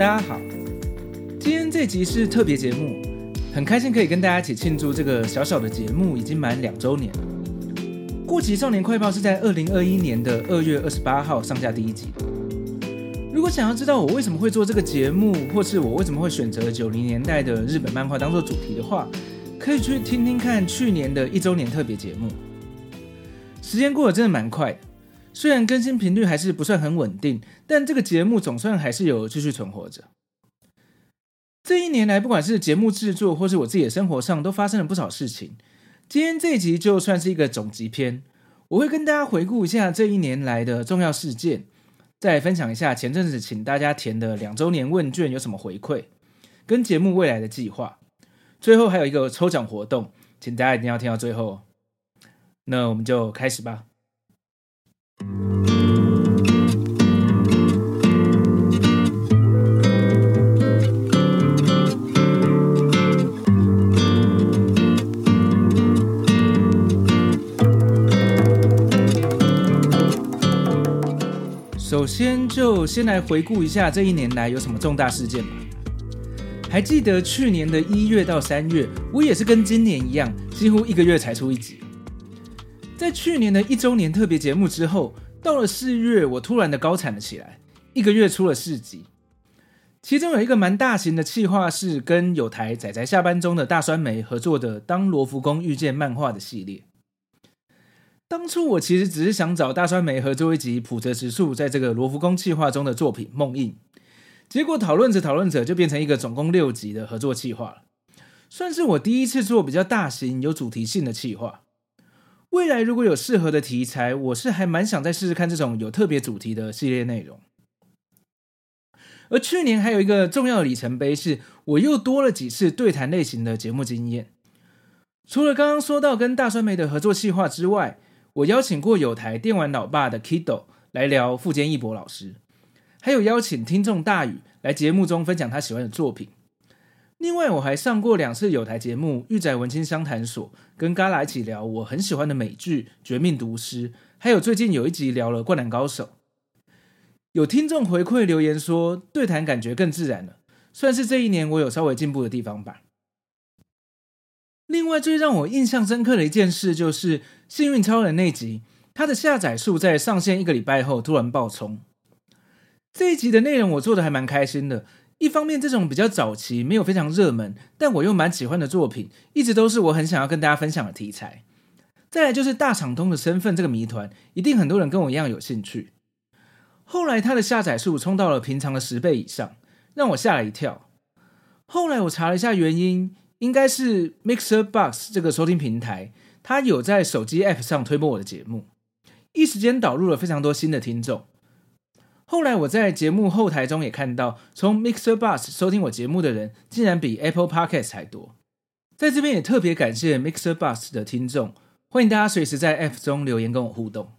大家好，今天这集是特别节目，很开心可以跟大家一起庆祝这个小小的节目已经满两周年了。过期少年快报是在二零二一年的二月二十八号上架第一集。如果想要知道我为什么会做这个节目，或是我为什么会选择九零年代的日本漫画当做主题的话，可以去听听看去年的一周年特别节目。时间过得真的蛮快。虽然更新频率还是不算很稳定，但这个节目总算还是有继续存活着。这一年来，不管是节目制作或是我自己的生活上，都发生了不少事情。今天这一集就算是一个总集篇，我会跟大家回顾一下这一年来的重要事件，再分享一下前阵子请大家填的两周年问卷有什么回馈，跟节目未来的计划。最后还有一个抽奖活动，请大家一定要听到最后。那我们就开始吧。首先，就先来回顾一下这一年来有什么重大事件吧。还记得去年的一月到三月，我也是跟今年一样，几乎一个月才出一集。在去年的一周年特别节目之后，到了四月，我突然的高产了起来，一个月出了四集。其中有一个蛮大型的企划，是跟有台仔仔下班中的大酸梅合作的《当罗浮宫遇见漫画》的系列。当初我其实只是想找大酸梅合作一集普泽直树在这个罗浮宫企划中的作品《梦印》，结果讨论着讨论着就变成一个总共六集的合作企划了，算是我第一次做比较大型有主题性的企划。未来如果有适合的题材，我是还蛮想再试试看这种有特别主题的系列内容。而去年还有一个重要里程碑，是我又多了几次对谈类型的节目经验。除了刚刚说到跟大酸梅的合作企划之外，我邀请过有台电玩老爸的 Kido 来聊富坚义博老师，还有邀请听众大宇来节目中分享他喜欢的作品。另外，我还上过两次有台节目《玉仔文青相谈所》，跟 Gala 一起聊我很喜欢的美剧《绝命毒师》，还有最近有一集聊了《灌篮高手》。有听众回馈留言说，对谈感觉更自然了，算是这一年我有稍微进步的地方吧。另外，最让我印象深刻的一件事就是《幸运超人》那集，它的下载数在上线一个礼拜后突然爆冲。这一集的内容我做的还蛮开心的。一方面，这种比较早期、没有非常热门，但我又蛮喜欢的作品，一直都是我很想要跟大家分享的题材。再来就是大厂通的身份这个谜团，一定很多人跟我一样有兴趣。后来它的下载数冲到了平常的十倍以上，让我吓了一跳。后来我查了一下原因，应该是 Mixer Box 这个收听平台，它有在手机 App 上推播我的节目，一时间导入了非常多新的听众。后来我在节目后台中也看到，从 Mixer Bus 收听我节目的人竟然比 Apple Podcast 还多。在这边也特别感谢 Mixer Bus 的听众，欢迎大家随时在 App 中留言跟我互动。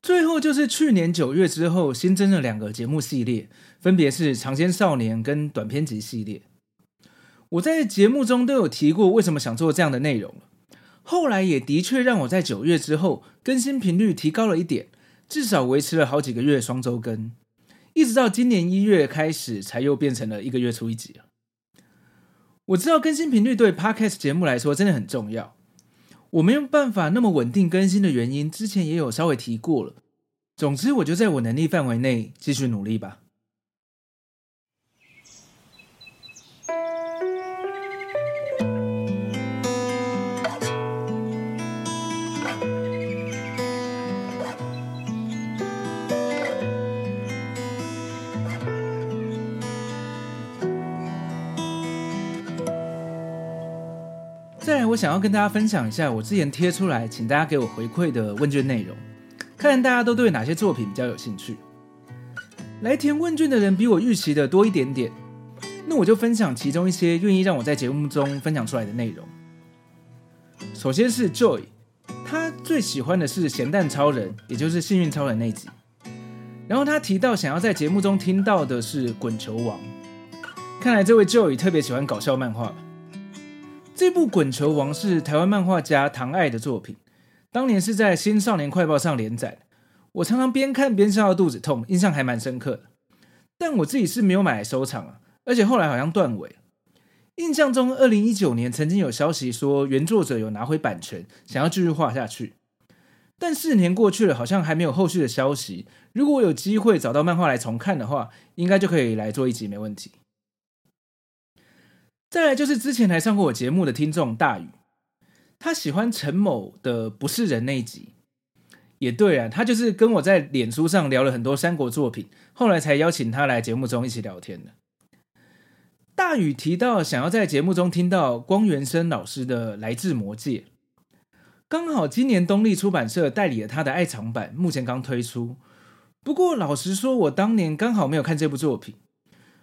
最后就是去年九月之后新增了两个节目系列，分别是长篇少年跟短篇集系列。我在节目中都有提过为什么想做这样的内容，后来也的确让我在九月之后更新频率提高了一点。至少维持了好几个月双周更，一直到今年一月开始，才又变成了一个月出一集。我知道更新频率对 Podcast 节目来说真的很重要，我没有办法那么稳定更新的原因，之前也有稍微提过了。总之，我就在我能力范围内继续努力吧。我想要跟大家分享一下我之前贴出来，请大家给我回馈的问卷内容，看大家都对哪些作品比较有兴趣。来填问卷的人比我预期的多一点点，那我就分享其中一些愿意让我在节目中分享出来的内容。首先是 Joy，他最喜欢的是咸蛋超人，也就是幸运超人那集。然后他提到想要在节目中听到的是滚球王，看来这位 Joy 特别喜欢搞笑漫画。这部滚球王是台湾漫画家唐爱的作品，当年是在新少年快报上连载。我常常边看边笑到肚子痛，印象还蛮深刻的。但我自己是没有买来收藏啊，而且后来好像断尾。印象中，二零一九年曾经有消息说原作者有拿回版权，想要继续画下去。但四年过去了，好像还没有后续的消息。如果我有机会找到漫画来重看的话，应该就可以来做一集，没问题。再来就是之前来上过我节目的听众大宇，他喜欢陈某的不是人那一集。也对啊，他就是跟我在脸书上聊了很多三国作品，后来才邀请他来节目中一起聊天的。大宇提到想要在节目中听到光原生老师的《来自魔界》，刚好今年东立出版社代理了他的爱藏版，目前刚推出。不过老实说，我当年刚好没有看这部作品，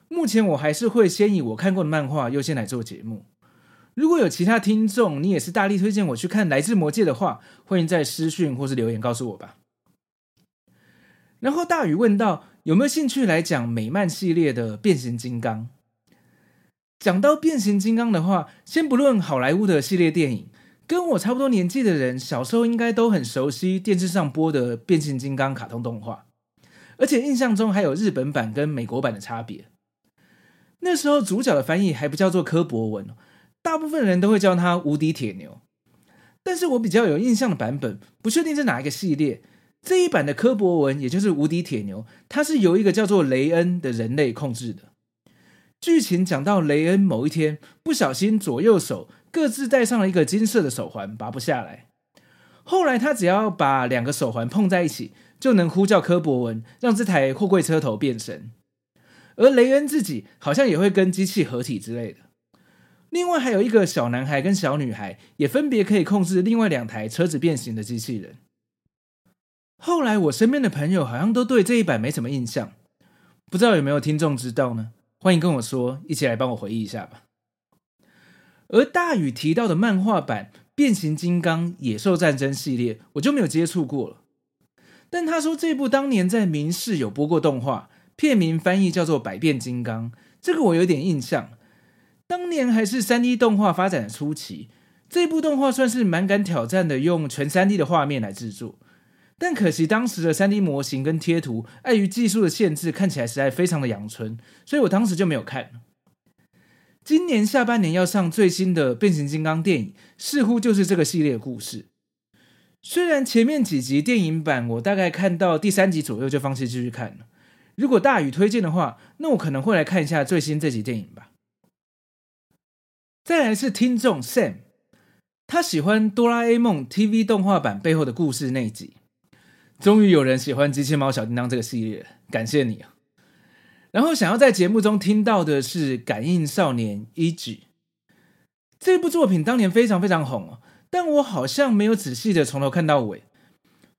目前我还是会先以我看过的漫画优先来做节目。如果有其他听众，你也是大力推荐我去看《来自魔界》的话，欢迎在私讯或是留言告诉我吧。然后大宇问到有没有兴趣来讲美漫系列的变形金刚。讲到变形金刚的话，先不论好莱坞的系列电影，跟我差不多年纪的人，小时候应该都很熟悉电视上播的变形金刚卡通动画，而且印象中还有日本版跟美国版的差别。那时候主角的翻译还不叫做柯博文。大部分人都会叫他无敌铁牛，但是我比较有印象的版本，不确定是哪一个系列。这一版的柯博文，也就是无敌铁牛，他是由一个叫做雷恩的人类控制的。剧情讲到雷恩某一天不小心左右手各自戴上了一个金色的手环，拔不下来。后来他只要把两个手环碰在一起，就能呼叫柯博文，让这台货柜车头变身。而雷恩自己好像也会跟机器合体之类的。另外还有一个小男孩跟小女孩，也分别可以控制另外两台车子变形的机器人。后来我身边的朋友好像都对这一版没什么印象，不知道有没有听众知道呢？欢迎跟我说，一起来帮我回忆一下吧。而大宇提到的漫画版《变形金刚：野兽战争》系列，我就没有接触过了。但他说这部当年在民视有播过动画，片名翻译叫做《百变金刚》，这个我有点印象。当年还是三 D 动画发展的初期，这部动画算是蛮敢挑战的，用全三 D 的画面来制作。但可惜当时的三 D 模型跟贴图，碍于技术的限制，看起来实在非常的阳春，所以我当时就没有看。今年下半年要上最新的变形金刚电影，似乎就是这个系列故事。虽然前面几集电影版我大概看到第三集左右就放弃继续看了，如果大宇推荐的话，那我可能会来看一下最新这集电影吧。再来是听众 Sam，他喜欢哆啦 A 梦 TV 动画版背后的故事那一集。终于有人喜欢机器猫小叮当这个系列，感谢你啊！然后想要在节目中听到的是《感应少年 E.G.》这部作品，当年非常非常红哦，但我好像没有仔细的从头看到尾，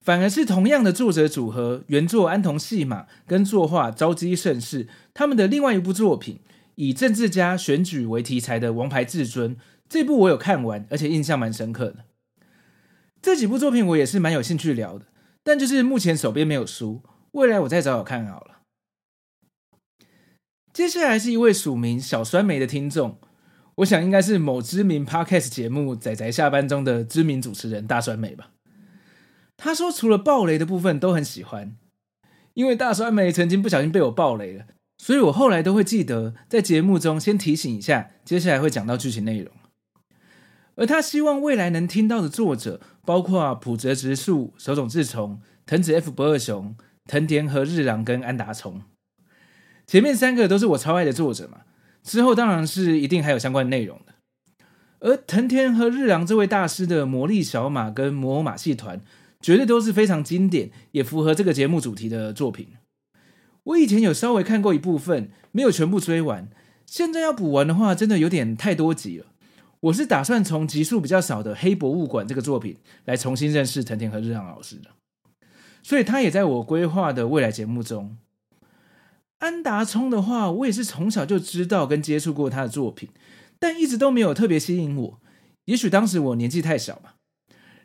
反而是同样的作者组合，原作安藤细马跟作画朝基盛世他们的另外一部作品。以政治家选举为题材的《王牌至尊》这部我有看完，而且印象蛮深刻的。这几部作品我也是蛮有兴趣聊的，但就是目前手边没有书，未来我再找找看好了。接下来是一位署名小酸梅的听众，我想应该是某知名 Podcast 节目《仔仔下班中》的知名主持人大酸梅吧。他说除了暴雷的部分都很喜欢，因为大酸梅曾经不小心被我暴雷了。所以我后来都会记得，在节目中先提醒一下，接下来会讲到剧情内容。而他希望未来能听到的作者，包括浦泽直树、手冢治虫、藤子 F 不二雄、藤田和日郎跟安达充。前面三个都是我超爱的作者嘛，之后当然是一定还有相关内容的。而藤田和日郎这位大师的魔力小马跟魔偶马戏团，绝对都是非常经典，也符合这个节目主题的作品。我以前有稍微看过一部分，没有全部追完。现在要补完的话，真的有点太多集了。我是打算从集数比较少的《黑博物馆》这个作品来重新认识藤田和日向老师的，所以他也在我规划的未来节目中。安达充的话，我也是从小就知道跟接触过他的作品，但一直都没有特别吸引我。也许当时我年纪太小吧。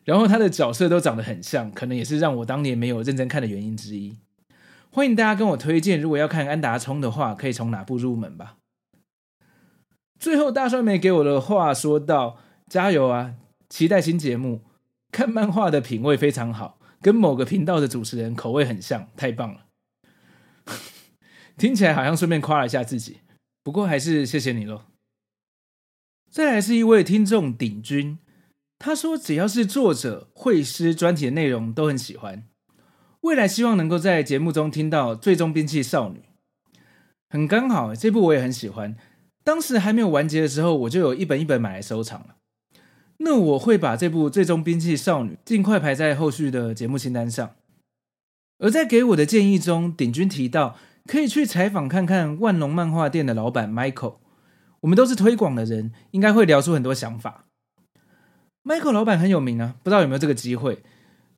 然后他的角色都长得很像，可能也是让我当年没有认真看的原因之一。欢迎大家跟我推荐，如果要看安达充的话，可以从哪部入门吧。最后大帅妹给我的话说道：“加油啊，期待新节目。看漫画的品味非常好，跟某个频道的主持人口味很像，太棒了。”听起来好像顺便夸了一下自己，不过还是谢谢你喽。再来是一位听众鼎君。他说：“只要是作者、会师专题的内容都很喜欢，未来希望能够在节目中听到《最终兵器少女》。很刚好，这部我也很喜欢。当时还没有完结的时候，我就有一本一本买来收藏了。那我会把这部《最终兵器少女》尽快排在后续的节目清单上。而在给我的建议中，鼎君提到可以去采访看看万隆漫画店的老板 Michael。我们都是推广的人，应该会聊出很多想法。” Michael 老板很有名啊，不知道有没有这个机会。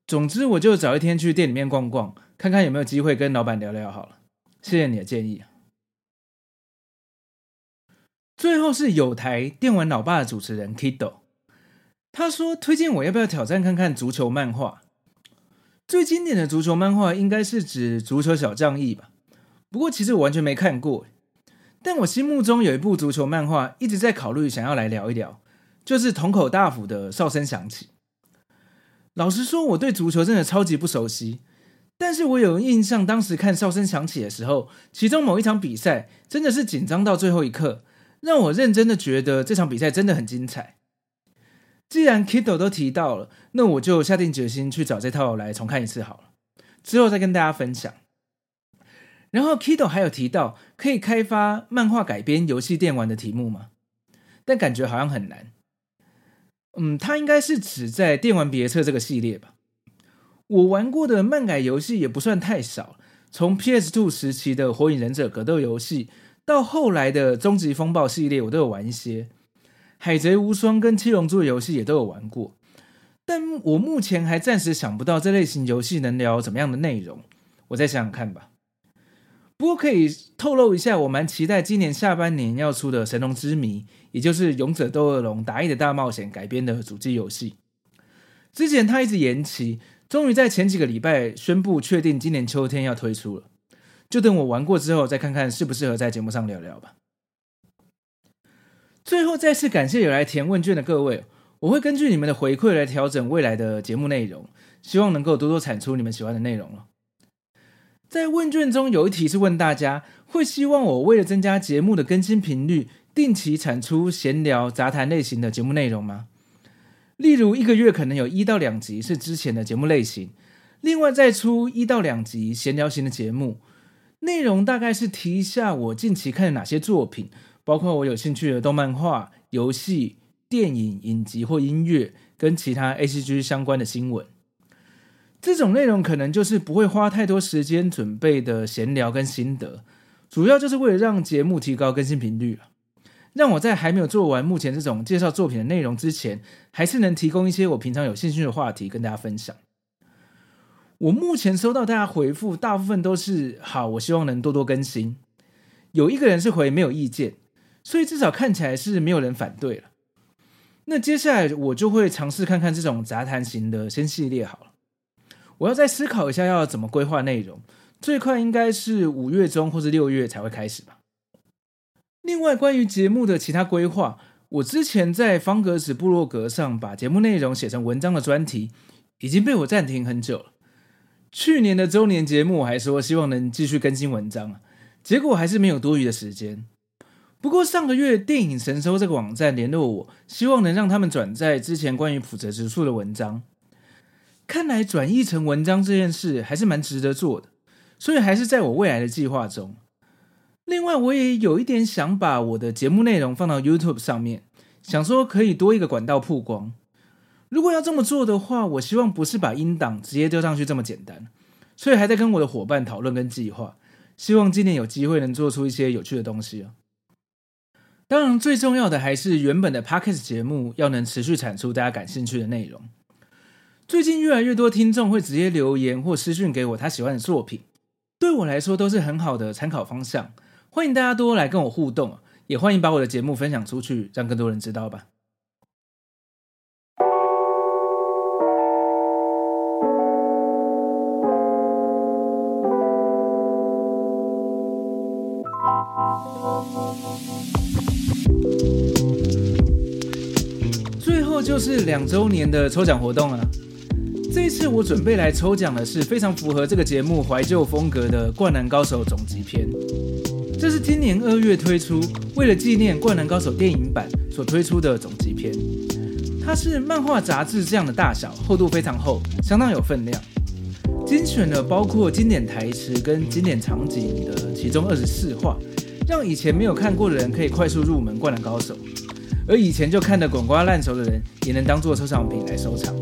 总之，我就找一天去店里面逛逛，看看有没有机会跟老板聊聊好了。谢谢你的建议。最后是有台电玩老爸的主持人 Kido，他说推荐我要不要挑战看看足球漫画。最经典的足球漫画应该是指《足球小将义》吧？不过其实我完全没看过，但我心目中有一部足球漫画一直在考虑，想要来聊一聊。就是樋口大辅的哨声响起。老实说，我对足球真的超级不熟悉，但是我有印象，当时看哨声响起的时候，其中某一场比赛真的是紧张到最后一刻，让我认真的觉得这场比赛真的很精彩。既然 Kido 都提到了，那我就下定决心去找这套来重看一次好了，之后再跟大家分享。然后 Kido 还有提到可以开发漫画改编游戏电玩的题目吗？但感觉好像很难。嗯，它应该是指在《电玩别册》这个系列吧。我玩过的漫改游戏也不算太少，从 PS2 时期的《火影忍者》格斗游戏，到后来的《终极风暴》系列，我都有玩一些。《海贼无双》跟《七龙珠》游戏也都有玩过，但我目前还暂时想不到这类型游戏能聊怎么样的内容。我再想想看吧。不过可以透露一下，我蛮期待今年下半年要出的《神龙之谜》，也就是《勇者斗恶龙：达义的大冒险》改编的主机游戏。之前他一直延期，终于在前几个礼拜宣布确定今年秋天要推出了。就等我玩过之后，再看看适不适合在节目上聊聊吧。最后再次感谢有来填问卷的各位，我会根据你们的回馈来调整未来的节目内容，希望能够多多产出你们喜欢的内容了。在问卷中有一题是问大家会希望我为了增加节目的更新频率，定期产出闲聊杂谈类型的节目内容吗？例如一个月可能有一到两集是之前的节目类型，另外再出一到两集闲聊型的节目，内容大概是提一下我近期看的哪些作品，包括我有兴趣的动漫画、游戏、电影、影集或音乐，跟其他 ACG 相关的新闻。这种内容可能就是不会花太多时间准备的闲聊跟心得，主要就是为了让节目提高更新频率，让我在还没有做完目前这种介绍作品的内容之前，还是能提供一些我平常有兴趣的话题跟大家分享。我目前收到大家回复，大部分都是好，我希望能多多更新。有一个人是回没有意见，所以至少看起来是没有人反对了。那接下来我就会尝试看看这种杂谈型的新系列好了。我要再思考一下要怎么规划内容，最快应该是五月中或是六月才会开始吧。另外，关于节目的其他规划，我之前在方格子部落格上把节目内容写成文章的专题，已经被我暂停很久了。去年的周年节目我还说希望能继续更新文章啊，结果还是没有多余的时间。不过上个月电影神搜这个网站联络我，希望能让他们转载之前关于普泽直树的文章。看来转译成文章这件事还是蛮值得做的，所以还是在我未来的计划中。另外，我也有一点想把我的节目内容放到 YouTube 上面，想说可以多一个管道曝光。如果要这么做的话，我希望不是把音档直接丢上去这么简单，所以还在跟我的伙伴讨论跟计划，希望今年有机会能做出一些有趣的东西哦。当然，最重要的还是原本的 Podcast 节目要能持续产出大家感兴趣的内容。最近越来越多听众会直接留言或私讯给我他喜欢的作品，对我来说都是很好的参考方向。欢迎大家多来跟我互动，也欢迎把我的节目分享出去，让更多人知道吧。最后就是两周年的抽奖活动啊！这一次我准备来抽奖的是非常符合这个节目怀旧风格的《灌篮高手》总集篇。这是今年二月推出，为了纪念《灌篮高手》电影版所推出的总集篇。它是漫画杂志这样的大小，厚度非常厚，相当有分量。精选了包括经典台词跟经典场景的其中二十四话，让以前没有看过的人可以快速入门《灌篮高手》，而以前就看得滚瓜烂熟的人也能当做收藏品来收藏。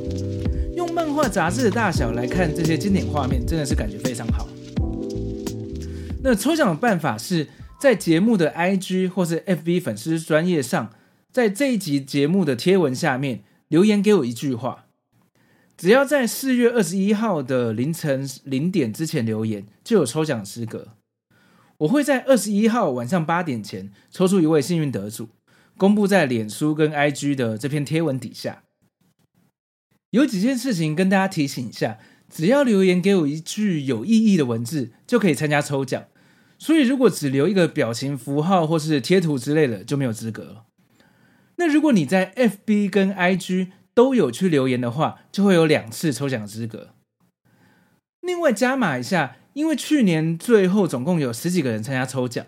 漫画杂志的大小来看这些经典画面，真的是感觉非常好。那抽奖的办法是在节目的 IG 或是 FB 粉丝专页上，在这一集节目的贴文下面留言给我一句话，只要在四月二十一号的凌晨零点之前留言，就有抽奖资格。我会在二十一号晚上八点前抽出一位幸运得主，公布在脸书跟 IG 的这篇贴文底下。有几件事情跟大家提醒一下，只要留言给我一句有意义的文字，就可以参加抽奖。所以如果只留一个表情符号或是贴图之类的，就没有资格了。那如果你在 FB 跟 IG 都有去留言的话，就会有两次抽奖资格。另外加码一下，因为去年最后总共有十几个人参加抽奖，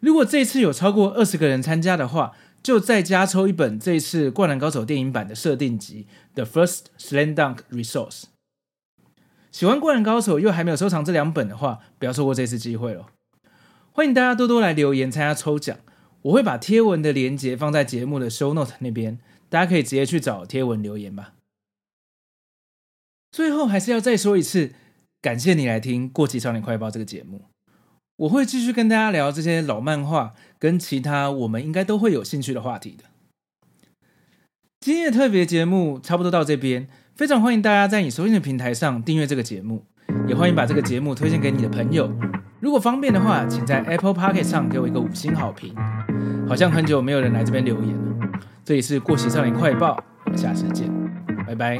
如果这次有超过二十个人参加的话，就再加抽一本这次《灌篮高手》电影版的设定集《The First Slam Dunk Resource》。喜欢《灌篮高手》又还没有收藏这两本的话，不要错过这次机会了。欢迎大家多多来留言参加抽奖，我会把贴文的链接放在节目的 Show Note 那边，大家可以直接去找贴文留言吧。最后还是要再说一次，感谢你来听《过期少年快报》这个节目。我会继续跟大家聊这些老漫画跟其他我们应该都会有兴趣的话题的。今天的特别节目差不多到这边，非常欢迎大家在你收听的平台上订阅这个节目，也欢迎把这个节目推荐给你的朋友。如果方便的话，请在 Apple Podcast 上给我一个五星好评。好像很久没有人来这边留言了。这里是过期少年快报，我们下次见，拜拜。